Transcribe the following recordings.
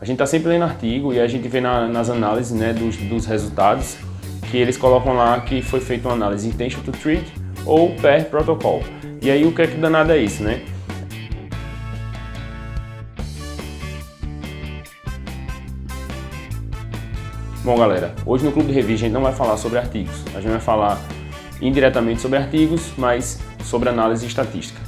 A gente está sempre lendo artigo e a gente vê na, nas análises né, dos, dos, resultados que eles colocam lá que foi feita uma análise intention to treat ou per protocol. E aí o que é que danado é isso, né? Bom galera, hoje no Clube de Revista a gente não vai falar sobre artigos, a gente vai falar indiretamente sobre artigos, mas sobre análise estatística.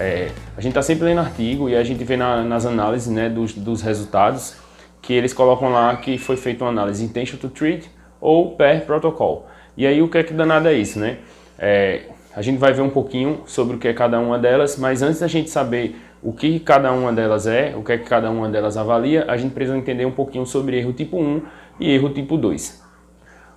É, a gente está sempre lendo artigo e a gente vê na, nas análises né, dos, dos, resultados que eles colocam lá que foi feita uma análise intention to treat ou per protocol. E aí o que é que danado é isso, né? É, a gente vai ver um pouquinho sobre o que é cada uma delas, mas antes da gente saber o que cada uma delas é, o que é que cada uma delas avalia, a gente precisa entender um pouquinho sobre erro tipo 1 e erro tipo 2.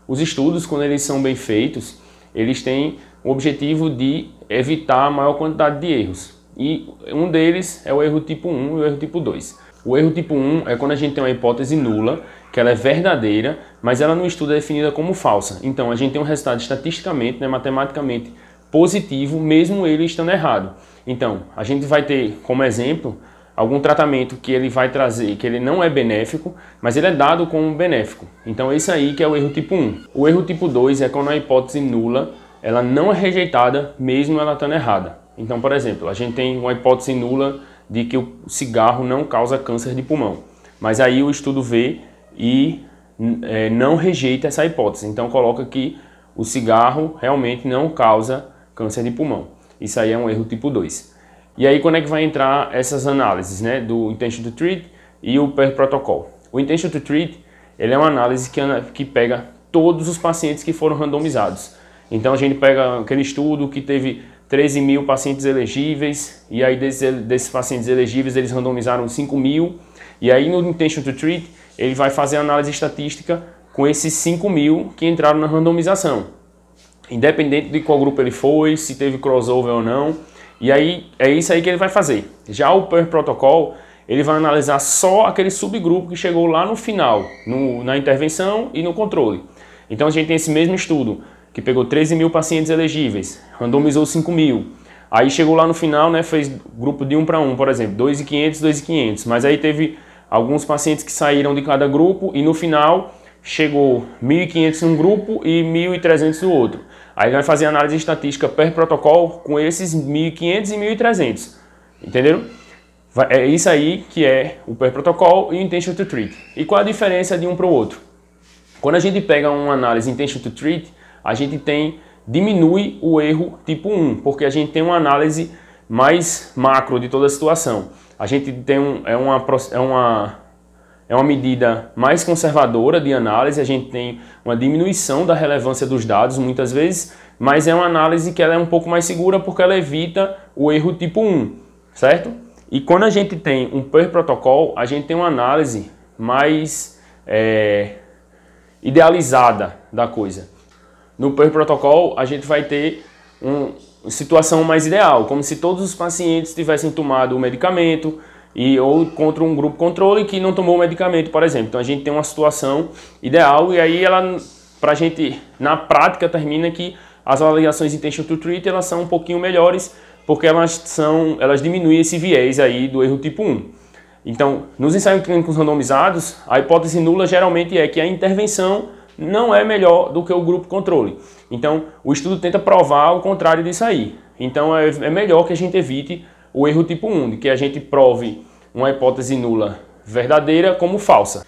Os estudos, quando eles são bem feitos, eles têm o objetivo de evitar a maior quantidade de erros. E um deles é o erro tipo 1 e o erro tipo 2. O erro tipo 1 é quando a gente tem uma hipótese nula, que ela é verdadeira, mas ela no estudo é definida como falsa. Então a gente tem um resultado estatisticamente, né, matematicamente positivo, mesmo ele estando errado. Então, a gente vai ter como exemplo algum tratamento que ele vai trazer, que ele não é benéfico, mas ele é dado como benéfico. Então, esse aí que é o erro tipo 1. O erro tipo 2 é quando a hipótese nula ela não é rejeitada mesmo ela estando errada. Então, por exemplo, a gente tem uma hipótese nula de que o cigarro não causa câncer de pulmão, mas aí o estudo vê e é, não rejeita essa hipótese. Então, coloca que o cigarro realmente não causa câncer de pulmão. Isso aí é um erro tipo 2. E aí, quando é que vai entrar essas análises né, do intention to treat e o per protocol? O intention to treat ele é uma análise que, que pega todos os pacientes que foram randomizados. Então a gente pega aquele estudo que teve 13 mil pacientes elegíveis, e aí desses, desses pacientes elegíveis eles randomizaram 5 mil, e aí no Intention to Treat ele vai fazer análise estatística com esses 5 mil que entraram na randomização. Independente de qual grupo ele foi, se teve crossover ou não, e aí é isso aí que ele vai fazer. Já o per protocol, ele vai analisar só aquele subgrupo que chegou lá no final, no, na intervenção e no controle. Então a gente tem esse mesmo estudo que pegou 13 mil pacientes elegíveis, randomizou 5 mil. Aí chegou lá no final, né, fez grupo de 1 para 1, por exemplo, 2,500, 2,500. Mas aí teve alguns pacientes que saíram de cada grupo e no final chegou 1.500 em um grupo e 1.300 no outro. Aí vai fazer análise estatística per protocolo com esses 1.500 e 1.300. Entenderam? É isso aí que é o per protocolo e o intention to treat. E qual a diferença de um para o outro? Quando a gente pega uma análise intention to treat, a gente tem diminui o erro tipo 1, porque a gente tem uma análise mais macro de toda a situação. A gente tem um, é, uma, é, uma, é uma medida mais conservadora de análise, a gente tem uma diminuição da relevância dos dados muitas vezes, mas é uma análise que ela é um pouco mais segura porque ela evita o erro tipo 1, certo? E quando a gente tem um per protocolo, a gente tem uma análise mais é, idealizada da coisa. No per protocolo, a gente vai ter uma situação mais ideal, como se todos os pacientes tivessem tomado o medicamento e ou contra um grupo controle que não tomou o medicamento, por exemplo. Então a gente tem uma situação ideal e aí ela, para a gente, na prática, termina que as avaliações intention to treat elas são um pouquinho melhores porque elas são, elas diminuem esse viés aí do erro tipo 1. Então, nos ensaios clínicos randomizados, a hipótese nula geralmente é que a intervenção não é melhor do que o grupo controle. Então, o estudo tenta provar o contrário disso aí. Então, é, é melhor que a gente evite o erro tipo 1, de que a gente prove uma hipótese nula verdadeira como falsa.